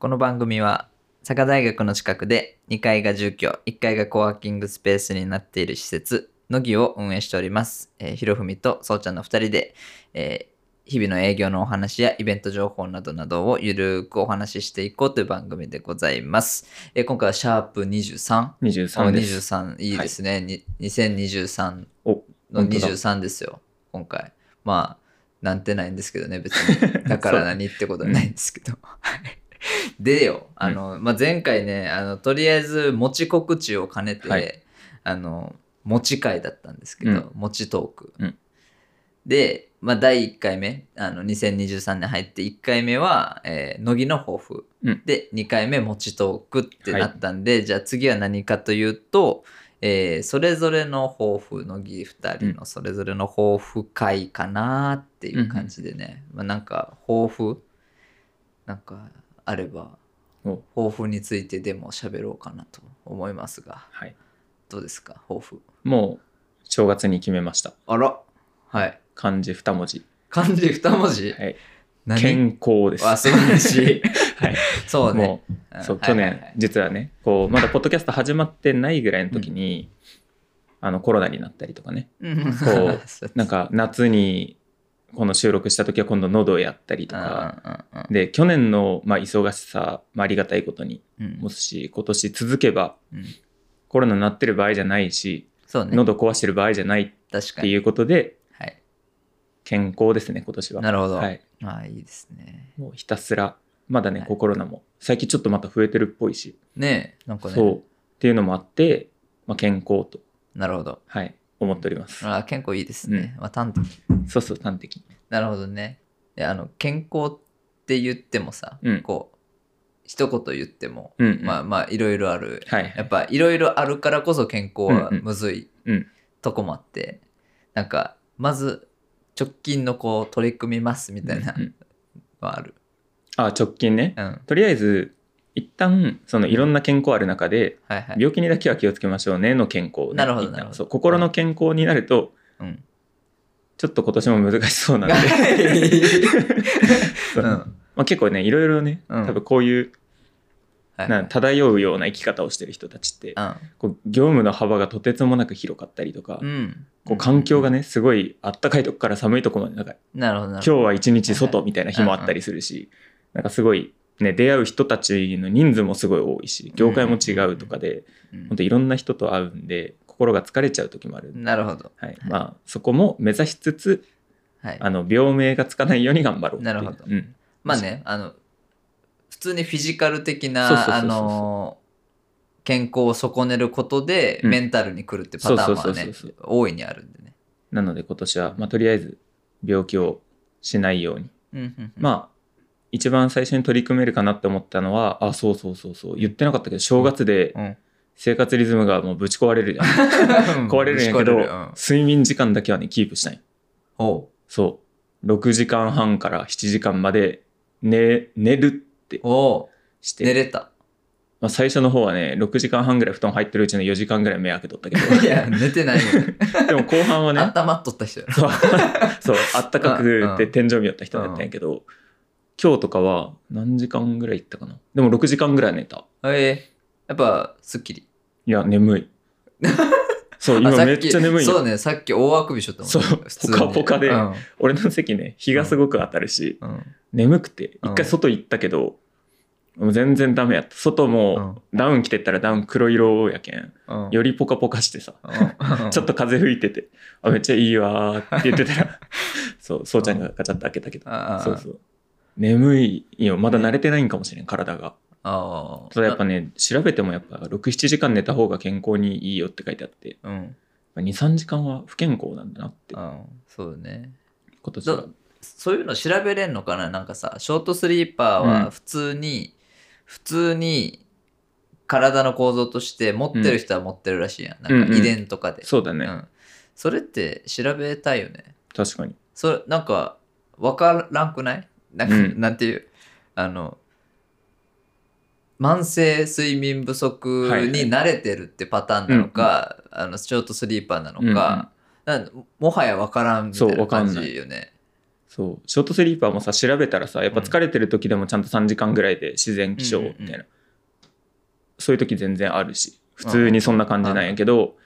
この番組は佐賀大学の近くで2階が住居1階がコワーキングスペースになっている施設のぎを運営しております、えー、ひろふみとそうちゃんの2人で、えー日々の営業のお話やイベント情報などなどをゆるくお話ししていこうという番組でございます。えー今回はシャープ 23? 23です。23いいですね。に2023お、の本当だ23ですよ、今回。まあ、なんてないんですけどね、別に。だから何ってことはないんですけど。は いでよ、あの、まあ、前回ね、あの、とりあえず、持ち告知を兼ねて、はい。あの、持ち会だったんですけど、うん。持ちトーク。うん。で、まあ、第1回目、あの、2023年入って1回目は、えー乃木の抱負。うん。で、2回目、持ちトークってなったんで、じゃあ次は何かというと、えーそれぞれの抱負乃木2人のそれぞれの抱負会かなっていう感じでね、まあ、なんか抱負？なんかあればお抱負についてでも喋ろうかなと思いますがはい。どうですか？抱負もう、正月に決めました。あらはい漢字2文字。漢字2文字、はい。何？健康です。あ素晴らしいはい。そうねもう、そう、ん去年実はね、こう、まだポッドキャスト始まってないぐらいの時に、あの、コロナになったりとかね。うんこ そうなんか、夏に、この収録した時は今度喉をやったりとか。で、去年の、まあ、忙しさ、まあ、ありがたいことに。もすし、今年続けば、うん。コロナになってる場合じゃないし、喉壊してる場合じゃないっていうことで、はい。健康ですね、今年は。なるほど、はい。あいいですね。もうひたすら、まだね、コロナも、最近ちょっとまた増えてるっぽいし、ねえなんかね。そう、っていうのもあって、まあ、健康と、なるほど。はい、思っております。あ健康いいですね。まあ、端的そうそう、端的に。なるほどね。であの健康って言ってもさ、うんこう一言言っても、うん、うん。まあまあいろいろある。はいはいやっぱいろいろあるからこそ健康はうんうんむずいうんとこもあって、なんかまず直近のこう取り組みますみたいなうんうんのはある。あ、直近ね。うん。とりあえず、一旦、そのいろんな健康ある中で、はいはい。病気にだけは気をつけましょうねの健康なるほどなるほど。心の健康になると、うん。ちょっと今年も難しそうなんで、まあ、結構ね、いろいろね、うん。多分こういう、はいな漂うような生き方をしてる人たちって、こう業務の幅がとてつもなく広かったりとか、うん。こう環境がね、すごいあったかいとこから寒いとこまで、なんかなるほどな今日。は一日外みたいな日もあったりするし、なんかすごい、ね、出会う人たちの人数もすごい多いし、業界も違うとかで、うん本当いろんな人と会うんで、心が疲れちゃう時もある。なるほど。はい。まあ、そこも目指しつつ、はい。あの、病名がつかないように頑張ろうなるほどうん。まあね、あの、普通にフィジカル的な、健康を損ねることで、うんメンタルに来るってパターンはね大いにあるんでね。なので今年は、まあ、とりあえず病気をしないように。うんうんうんまあ、一番最初に取り組めるかなって思ったのは、あ、そうそうそうそう、言ってなかったけど、正月でうん生活リズムがもうぶち壊れるじゃん。壊れるんやけど、うん睡眠時間だけはね、キープしたい。そう。6時間半から7時間まで寝、寝るってして。寝れた。まあ、最初の方はね、6時間半ぐらい布団入ってるうちの4時間ぐらい目開けとったけど。いや、寝てないよね。でも後半はね、頭っとった人やろ。そう、そうあったかくうんて天井見よった人だったんやけど、今日とかは何時間ぐらい行ったかな？でも6時間ぐらい寝た。えーやっぱ、すっきり。いや、眠い。そう、あ今めっちゃ眠いよ。そうね、さっき大あくびしとったもんね。そう普通にポカポカでうん俺の席ね、日がすごく当たるし、うん眠くて、うん一回外行ったけど、もう全然ダメやった。外もダウン着てったらダウン黒色やけん。うんよりポカポカしてさ、うん ちょっと風吹いてて、あ、めっちゃいいわーって言ってたら、そう、そうちゃんがガチャッと開けたけど、そうそう。眠いよ。まだ慣れてないんかもしれん、体が。ああ。ただやっぱね、調べてもやっぱ6、7時間寝た方が健康にいいよって書いてあって、うん。2、3時間は不健康なんだなって、うん。そうね。今年はど。そういうの調べれんのかな？なんかさ、ショートスリーパーうんは普通に、普通に体の構造として持ってる人は持ってるらしいやん。なんか遺伝とかで。そうだね。うんそれって調べたいよね。確かに。それ、なんか、わからんくない？なんか、うん。なんていう、あの、慢性睡眠不足はいはい。に慣れてるってパターンなのか、あのショートスリーパーなのか、なんもはやわからんみたいそうな感わかんないじよね。そうショートスリーパーもさ調べたらさやっぱ疲れてる時でもちゃんと3時間ぐらいで自然起床みたいな、うん。うんうんそういう時全然あるし普通にそんな感じなんやけど、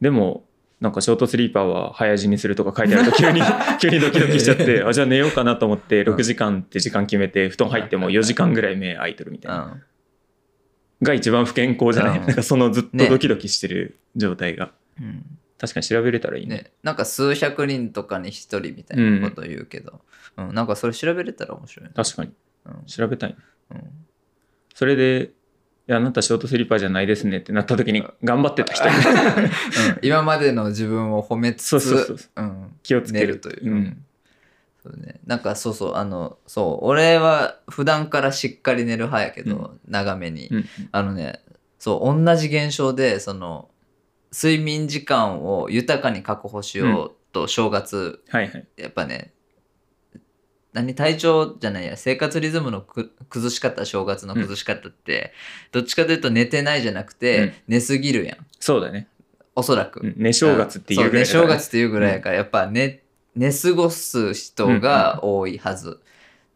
でもなんかショートスリーパーは早死にするとか書いてあると急に 急にドキドキしちゃって あじゃあ寝ようかなと思ってうん。6時間って時間決めて布団入っても4時間ぐらい目開いてるみたいな、うん。が一番不健康じゃない、うん。なんかそのずっとねドキドキしてる状態が、うん。確かに調べれたらいいね。ね、なんか数百人とかに一人みたいなこと言うけど、うん。なんかそれ調べれたら面白いね。確かに。うん。調べたいね。うん。それでいやあなたショートスリーパーじゃないですねってなった時に頑張ってた人。に うん。今までの自分を褒めつつ気をつけるという。う。ん。そうね、なんかそうそうあのそう俺は普段からしっかり寝る派やけど、長めに、うん。あのねそう同じ現象でその睡眠時間を豊かに確保しようと正月、はいはい。やっぱね何体調じゃないや。生活リズムのく崩し方正月の崩し方って、どっちかというと寝てないじゃなくて、うん。寝すぎるやん。そうだね、おそらく、うん。寝正月っていうぐらい寝正月っていうぐらいやから、やっぱ寝寝過ごす人が多いはず、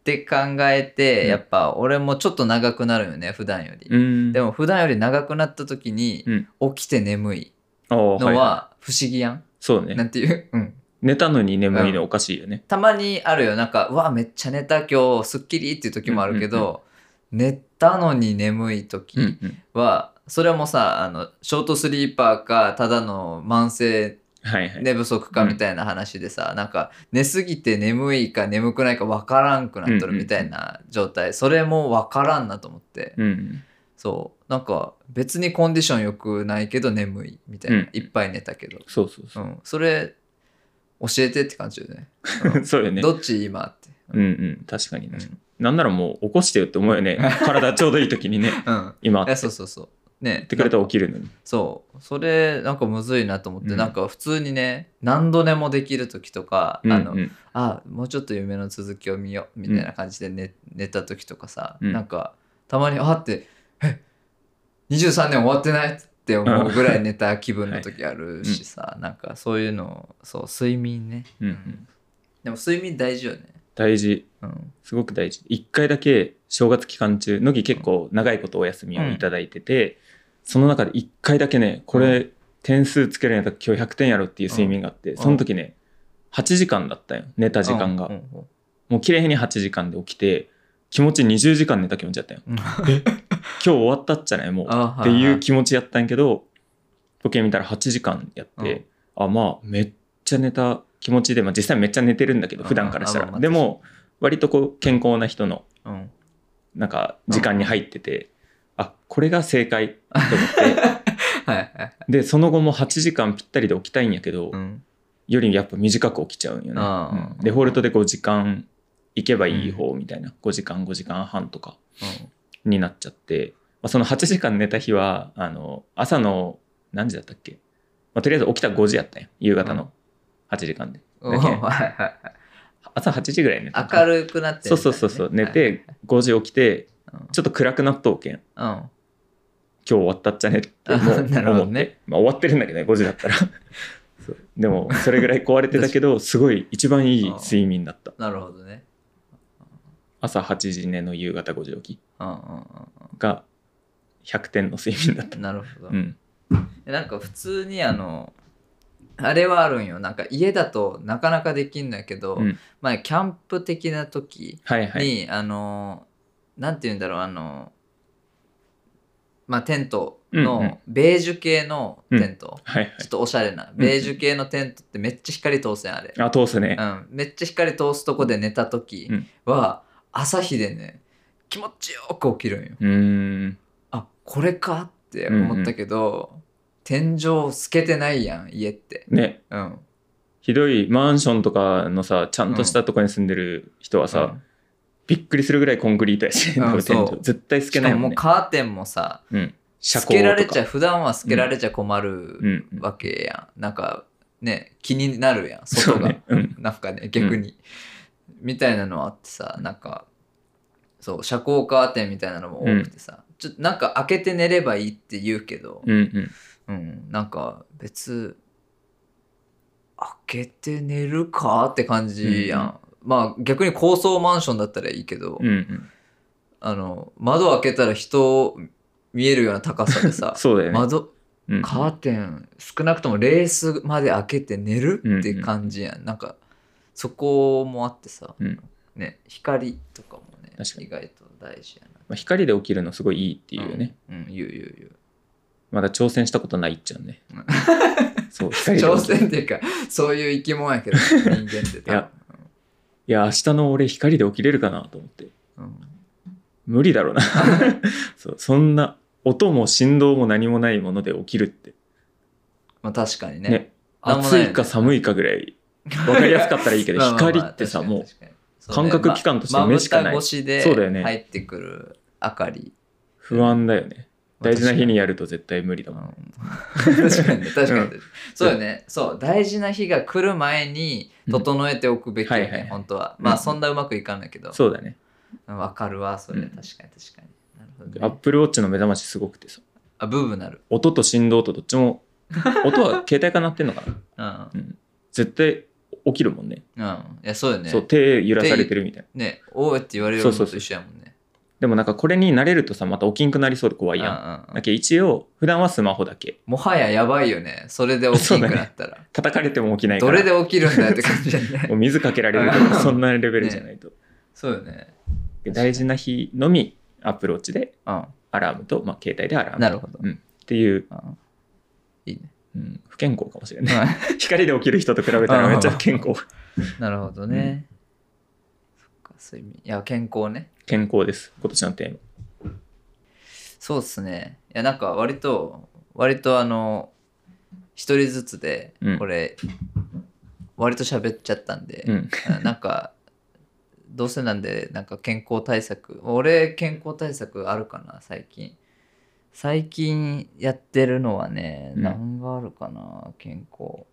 って考えて、うん。やっぱ俺もちょっと長くなるよね普段より、うん。でも普段より長くなった時にうん。起きて眠いのは不思議やん、そうね。なんていう、うん、寝たのに眠いのおかしいよね、たまにあるよ。なんかうわめっちゃ寝た。今日すっきりっていう時もあるけど、うんうん寝たのに眠い時うんうん。は、それもさあのショートスリーパーかただの慢性はいはい、寝不足かみたいな話でさ、なんか寝すぎて眠いか眠くないか分からんくなっとるみたいな状態、それも分からんなと思って、うんそう。なんか別にコンディション良くないけど眠いみたいな、うん。いっぱい寝たけど、そうそうそう。う、ん、それ教えてって感じよね、う んそうよね。どっち今って、うん。うん確かにうん。確かに、なんならもう起こしてよって思うよね。体ちょうどいい時にね。うん、今いやそうそうそう。ね。ってくれたら起きるのに。そう。それなんかむずいなと思って、うん。なんか普通にね何度でもできる時とか、あのうんうん。あもうちょっと夢の続きを見ようみたいな感じで寝,、寝た時とかさ、うん。なんかたまにあってえ23年終わってないって思うぐらい寝た気分の時あるしさ、なんかそういうのそう睡眠ね。うんうん。でも睡眠大事よね。大事。うん。すごく大事。一回だけ正月期間中乃木結構長いことお休みをいただいてて、その中で一回だけねこれ点数つけるんやったら今日100点やろっていう睡眠があって、ん。その時ね8時間だったよ寝た時間が、うんうんもう綺麗に8時間で起きて気持ち20時間寝た気持ちやったよ。うん。今日終わったっちゃないもう。あっていう気持ちやったんやけど時計見たら8時間やって、あまあめっちゃ寝た気持ちで、まあ、実際めっちゃ寝てるんだけどうん。普段からしたら。でも割とこう健康な人のうん。なんか時間に入ってて、あこれが正解と思って。はいはい。でその後も8時間ぴったりで起きたいんやけど、うん。よりやっぱ短く起きちゃうんよね、デフォルトでこう時間行けばいい方みたいな、5時間5時間半とかになっちゃって、まあ、その8時間寝た日はあの朝の何時だったっけ、まあ、とりあえず起きたら5時やったんよ夕方の8時間で、うん朝8時ぐらい寝た明るくなってそうそうそうそう。寝て5時起きてうん。ちょっと暗くなっとうけん。うん。今日終わったっちゃねってもうなるほどね。思って、まあ、終わってるんだけどね5時だったら。でもそれぐらい壊れてたけど すごい一番いい睡眠だった。なるほどね朝8時寝の夕方5時起きうんうんうんが100点の睡眠だった。うんなるほど、うん。なんか普通にあのあれはあるんよ。なんか家だとなかなかできんのやけど、うん。前キャンプ的な時はいはい。に、あのなんて言うんだろう。あのまあテントうんうん。のベージュ系のテント、はいはい。ちょっとおしゃれな。ベージュ系のテントってめっちゃ光通すやんあれ、あ通すね。うん、めっちゃ光通すとこで寝た時うん。は、朝日でね気持ちよく起きるんよ。うーん。あこれかって思ったけど、天井透けてないやん家って。ね。うん。ひどいマンションとかのさちゃんとしたとこに住んでる人はさ、うん。びっくりするぐらいコンクリートやし、うん天井。絶対透けないもんね。カーテンもさうん。遮透けられちゃうう普段は透けられちゃ困るうん。うん。わけやん、なんかね気になるやん。外が、ね。うん。なんかね逆に、みたいなのあってさなんかそう遮光カーテンみたいなのも多くてさ、ちょっとなんか開けて寝ればいいって言うけど、うんうん。うん、なんか別開けて寝るかって感じやん、まあ逆に高層マンションだったらいいけど、うんうん。あの窓開けたら人見えるような高さでさ そうだよね。窓うんカーテン少なくともレースまで開けて寝るうんうんって感じやん、なんかそこもあってさ、うんね光とかもね確かに意外と大事やなまあ、光で起きるのすごいいいっていうよね。うん、うん、言う言う言うまだ挑戦したことないっちゃうねうん。そう、光で挑。戦っていうかそういう生き物やけど人間っていやいや、明日の俺光で起きれるかなと思って。うん無理だろうな。そう、そんな音も振動も何もないもので起きるって。まあ確かにねね暑いか寒いかぐらい分かりやすかったらいいけど、まあまあまあ光ってさ、もう感覚器官として目しかない。そうだよね。入ってくる明かり。不安だよね。大事な日にややると絶対無理だもん。確かに。ね 確かに、うん。そうよね。そう。大事な日が来る前に整えておくべきよね、うんはいはいはい。本当は。うん。まあそんなうまくいかんないけど。そうだね。わかるわそれ、うん。確かに確かに。なるほアップルウォッチの目覚ましすごくてさ、あブーブーなる。音と振動とどっちも、音は携帯かなってんのかな。うん。うん。絶対起きるもんね。うんいやそうよねそう、手揺らされてるみたいな。ねおーって言われるのとそうそうそう一緒やもんねでもなんかこれに慣れるとさ、また起きんくなりそうで怖いやん。うんうんうんだけど一応、普段はスマホだけ。もはややばいよねそれで起きんくなったら、叩かれても起きないから。どれで起きるんだよって感じだよね もう水かけられるとか、そんなレベルじゃないと。そうよねで大事な日のみ、アップルウォッチでうんアラームと、まあ、携帯でアラーム。なるほどうん。っていう、うん不健康かもしれない。光で起きる人と比べたらめっちゃ不健康。なるほどね、そっか睡眠いや健康ね健康です。今年のテーマ。そうっすねいやなんか割と割とあの一人ずつでうんこれ、割と喋っちゃったんで、うん。あなんかどうせなんでなんか健康対策俺健康対策あるかな最近最近やってるのはね、うん。何があるかな健康。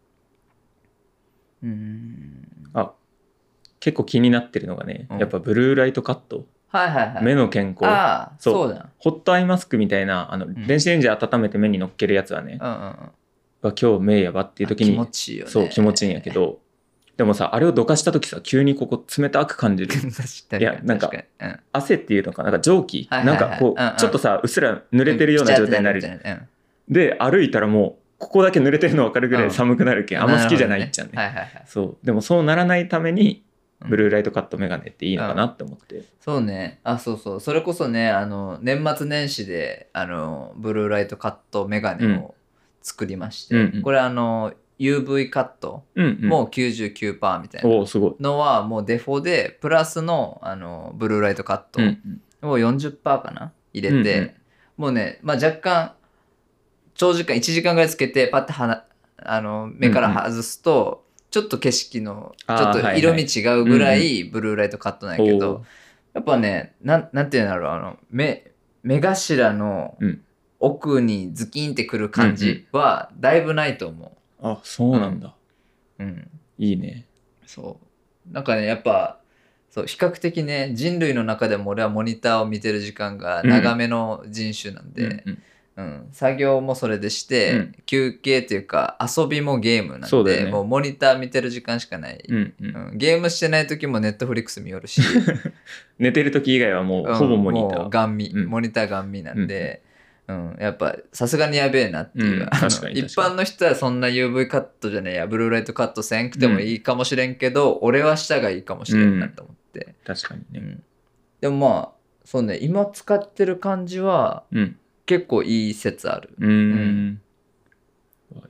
うーん。あ、結構気になってるのがね、うん。やっぱブルーライトカット。はいはいはい。目の健康。そう。ホットアイマスクみたいな、あの、ん。電子レンジで温めて目に乗っけるやつはね、うんうんうん。わ今日目やばっていう時気に持ちいいよね。そう気持ちいいんやけどでもさあれをどかした時さ急にここ冷たく感じる。いやなんか汗っていうのかな？んか蒸気、はいはいはい。なんかこう、うんうん。ちょっとさうっすら濡れてるような状態になるじゃん、うん。うん。で歩いたらもうここだけ濡れてるの分かるぐらい寒くなるけん、あんま好きじゃないっちゃうねなるほどはいはいはい。そう。でもそうならないためにうん。ブルーライトカットメガネっていいのかなって思って、そうね。あそうそう。それこそねあの年末年始であのブルーライトカットメガネを作りまして、うんうん。これあの UV カットもう99%みたいな。のはもうデフォでプラスのあのブルーライトカットを40%かな？入れて、もうね、まあ、若干長時間1時間ぐらいつけてパッてはなあの目から外すと、ちょっと景色のちょっと色味違うぐらいブルーライトカットなんやけど、やっぱねなんなんていうんだろうあの目目頭のうん。奥にズキンってくる感じはだいぶないと思あそうなんだ、う。うん、いいね。そう。なんかねやっぱそう比較的ね人類の中でも俺はモニターを見てる時間が長めの人種なんで、うんうん。うん。作業もそれでして、うん。休憩っていうか遊びもゲームなんで、ね。もうモニター見てる時間しかない、うんうん。うん。ゲームしてない時もネットフリックス見よるし。寝てる時以外はもうほぼモニター、うんもうガン見、うん。モニターガン見なんで、うん。やっぱさすがにやべえなっていう、うん。一般の人はそんな UV カットじゃねえやブルーライトカットせんくてもいいかもしれんけど、俺は下がいいかもしれんなと思って、確かにね。うん。でもまあそうね今使ってる感じはうん。結構いい説ある。うーん。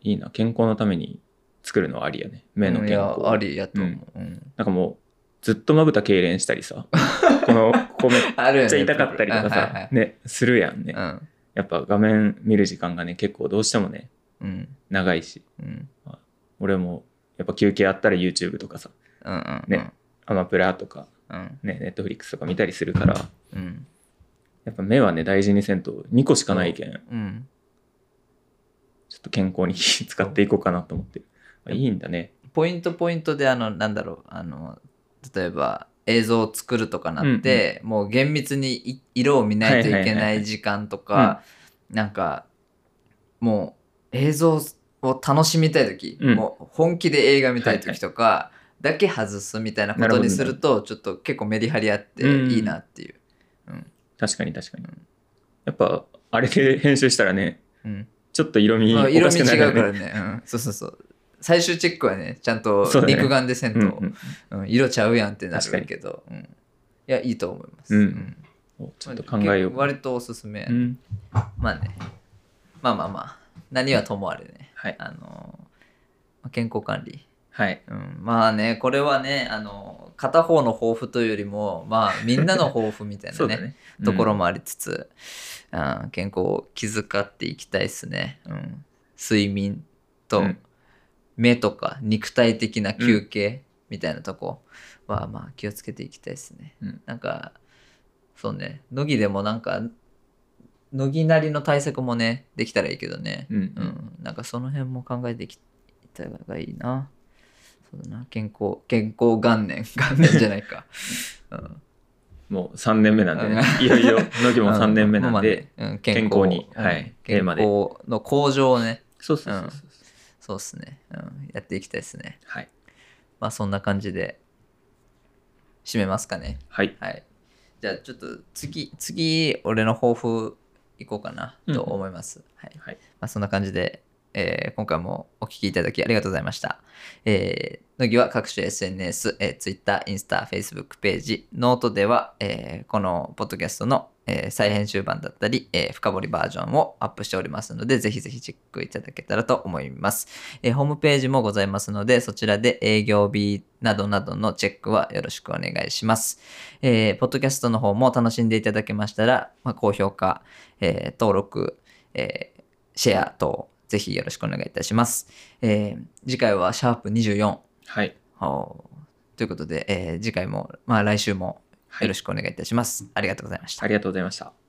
いいな。健康のために作るのはありやね。目の健康。やありやと思う、うん。なんかもうずっとまぶた痙攣したりさ。このここめっちゃ痛かったりとかさ。ねするやんね。うんやっぱ画面見る時間がね結構どうしてもねうん。長いし。うん。俺もやっぱ休憩あったら YouTube とかさうんうんねアマプラとかうん。ね Netflix とか見たりするから。うん。やっぱ目はね大事にせんと2個しかないけん。ちょうんっと健康に気 使っていこうかなと思ってあいいんだね。ポイントポイントであのなんだろうあの例えば映像を作るとかなって、もう厳密にい色を見ないといけなはいはいはいはい。い時間とか、なんかもう映像を楽しみたい時、うん。もう本気で映画見たい時とか、だけ外すみたいなことにするとちょっと結構メリハリあっていいなっていう。確かに確かに。やっぱ、あれで編集したらね、うん。ちょっと色味まあおかしくなるよね。うからね、うん、そうそうそう最終チェックはねちゃんと肉眼でせんと、うんうんうん。色ちゃうやんってなるけど、うん、いやいいと思います、うん。おちょっと考えよう。割とおすすめ、うん。まあね。まあまあまあ。何はともあれね。はい。あのまあ健康管理、はい。うん、まあねこれはねあの片方の抱負というよりもまあみんなの抱負みたいなね ね。ところもありつつ、うん健康を気遣っていきたいですね、うん、睡眠とうん目とか肉体的な休憩みたいなとこはまあ気をつけていきたいですね、うん。なんかそうね。乃木でもなんか乃木なりの対策もねできたらいいけどね、うん。うん。うん、なんかその辺も考えていきた方がいいな。そうだな。健康健康元年。元年じゃないか、うん。もう3年目なんでね。う。いよいよ、乃木も3年目なんまあで。ね。うん。健康にうんはい。テ健康の向上をね、そうそうそうそう。そうっすね、うん、やっていきたいですね。はい。まあそんな感じで締めますかね。はい。はい。じゃあちょっと次、次、俺の抱負いこうかなと思います。はい。はい。まあそんな感じで、えー今回もお聞きいただきありがとうございました。えー、乃木は各種 SNS、えー、Twitter、インスタ、Facebook ページ、ノートでは、えーこのポッドキャストの、えー再編集版だったり、えー深掘りバージョンをアップしておりますので、ぜひぜひチェックいただけたらと思います。えーホームページもございますので、そちらで営業日などなどのチェックはよろしくお願いします。えーポッドキャストの方も楽しんでいただけましたら、まあ、高評価、えー登録、えーシェア等、ぜひよろしくお願いいたします。えー次回はシャープ24。はい。おということで、えー次回も、まあ来週もよろしくお願いいたします。ありがとうございましたあ。りがとうございました。